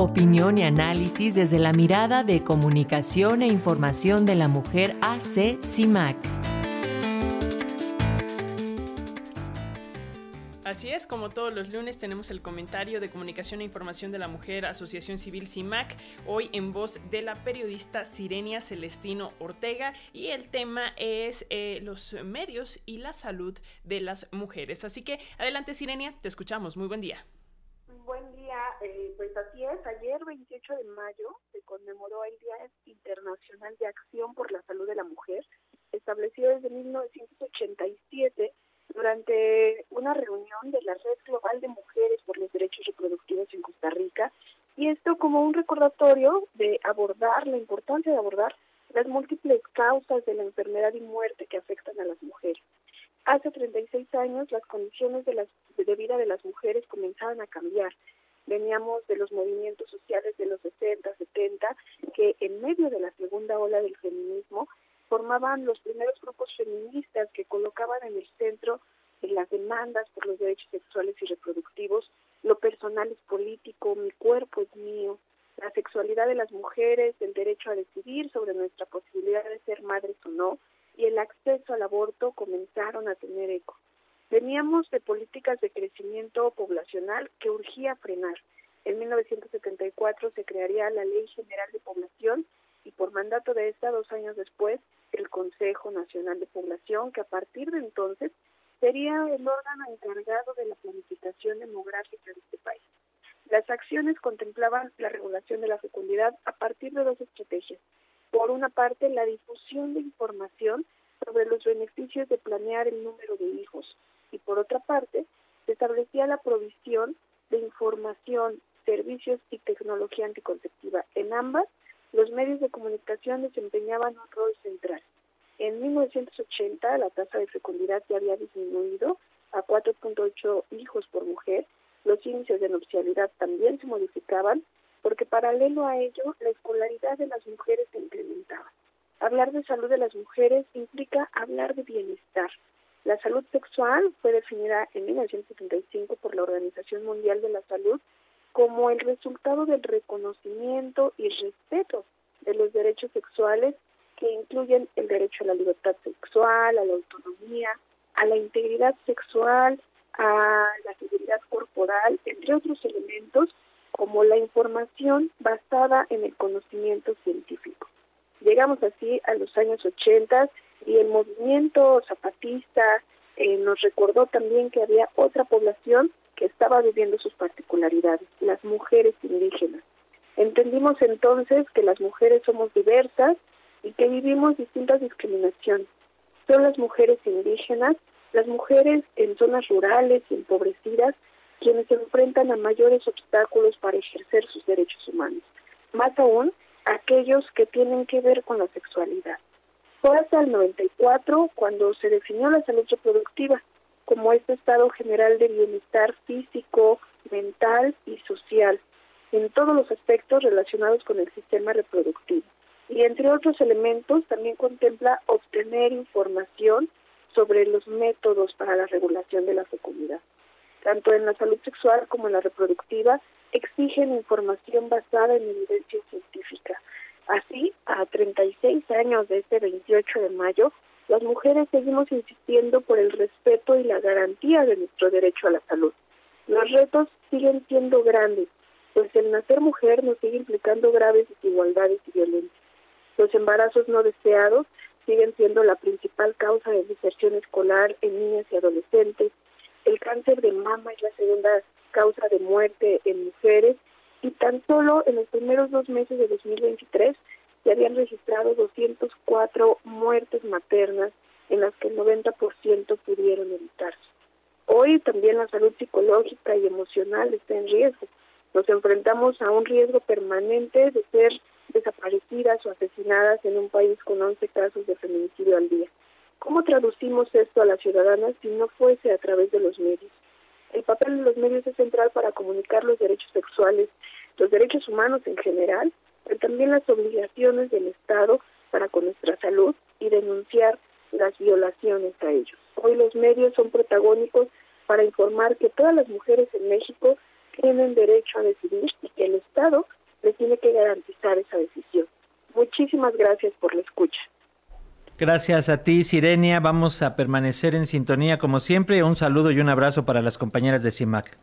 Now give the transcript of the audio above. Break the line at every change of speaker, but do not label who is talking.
Opinión y análisis desde la mirada de comunicación e información de la mujer AC CIMAC.
Así es, como todos los lunes tenemos el comentario de comunicación e información de la mujer Asociación Civil CIMAC, hoy en voz de la periodista Sirenia Celestino Ortega y el tema es eh, los medios y la salud de las mujeres. Así que adelante Sirenia, te escuchamos, muy buen día.
Buen día, eh, pues así es, ayer 28 de mayo se conmemoró el Día Internacional de Acción por la Salud de la Mujer, establecido desde 1987 durante una reunión de la Red Global de Mujeres por los Derechos Reproductivos en Costa Rica, y esto como un recordatorio de abordar, la importancia de abordar las múltiples causas de la enfermedad y muerte que afectan a las mujeres. Hace 36 años las condiciones de, las, de vida de las mujeres comenzaban a cambiar. Veníamos de los movimientos sociales de los 60, 70, que en medio de la segunda ola del feminismo formaban los primeros grupos feministas que colocaban en el centro en las demandas por los derechos sexuales y reproductivos, lo personal es político, mi cuerpo es mío, la sexualidad de las mujeres, el derecho a decidir sobre nuestra posibilidad de ser madres o no, y el acceso al aborto comenzaron a tener eco. Veníamos de políticas de crecimiento poblacional que urgía frenar. En 1974 se crearía la Ley General de Población y por mandato de esta, dos años después, el Consejo Nacional de Población, que a partir de entonces sería el órgano encargado de la planificación demográfica de este país. Las acciones contemplaban la regulación de la fecundidad a partir de dos estrategias. Por una parte, la difusión de información sobre los beneficios de planear el número de hijos y por otra parte, se establecía la provisión de información, servicios y tecnología anticonceptiva. En ambas, los medios de comunicación desempeñaban un rol central. En 1980 la tasa de fecundidad ya había disminuido a 4.8 hijos por mujer. Los índices de nupcialidad también se modificaban porque paralelo a ello la escolaridad de las mujeres incrementaba. Hablar de salud de las mujeres implica hablar de bienestar. La salud sexual fue definida en 1975 por la Organización Mundial de la Salud como el resultado del reconocimiento y respeto de los derechos sexuales que incluyen el derecho a la libertad sexual, a la autonomía, a la integridad sexual, a la seguridad corporal, entre otros elementos como la información basada en el conocimiento científico. Llegamos así a los años 80 y el movimiento zapatista eh, nos recordó también que había otra población que estaba viviendo sus particularidades, las mujeres indígenas. Entendimos entonces que las mujeres somos diversas y que vivimos distintas discriminaciones. Son las mujeres indígenas, las mujeres en zonas rurales y empobrecidas, quienes se enfrentan a mayores obstáculos para ejercer sus derechos humanos. Más aún, aquellos que tienen que ver con la sexualidad. Fue hasta el 94 cuando se definió la salud reproductiva como este estado general de bienestar físico, mental y social en todos los aspectos relacionados con el sistema reproductivo. Y entre otros elementos también contempla obtener información sobre los métodos para la regulación de la fecundidad. Tanto en la salud sexual como en la reproductiva exigen información basada en evidencia científica. Así, a 36 años de este 28 de mayo, las mujeres seguimos insistiendo por el respeto y la garantía de nuestro derecho a la salud. Los retos siguen siendo grandes, pues el nacer mujer nos sigue implicando graves desigualdades y violencia. Los embarazos no deseados siguen siendo la principal causa de deserción escolar en niñas y adolescentes. El cáncer de mama es la segunda causa de muerte en mujeres y tan solo en los primeros dos meses de 2023 se habían registrado 204 muertes maternas en las que el 90% pudieron evitarse. Hoy también la salud psicológica y emocional está en riesgo. Nos enfrentamos a un riesgo permanente de ser desaparecidas o asesinadas en un país con 11 casos de feminicidio al día. ¿Cómo traducimos esto a las ciudadanas si no fuese a través de los medios? El papel de los medios es central para comunicar los derechos sexuales, los derechos humanos en general pero también las obligaciones del Estado para con nuestra salud y denunciar las violaciones a ellos. Hoy los medios son protagónicos para informar que todas las mujeres en México tienen derecho a decidir y que el Estado Estado le tiene que garantizar esa decisión. Muchísimas gracias por la escucha.
Gracias a ti, Sirenia. Vamos a permanecer en sintonía como siempre. Un saludo y un abrazo para las compañeras de CIMAC.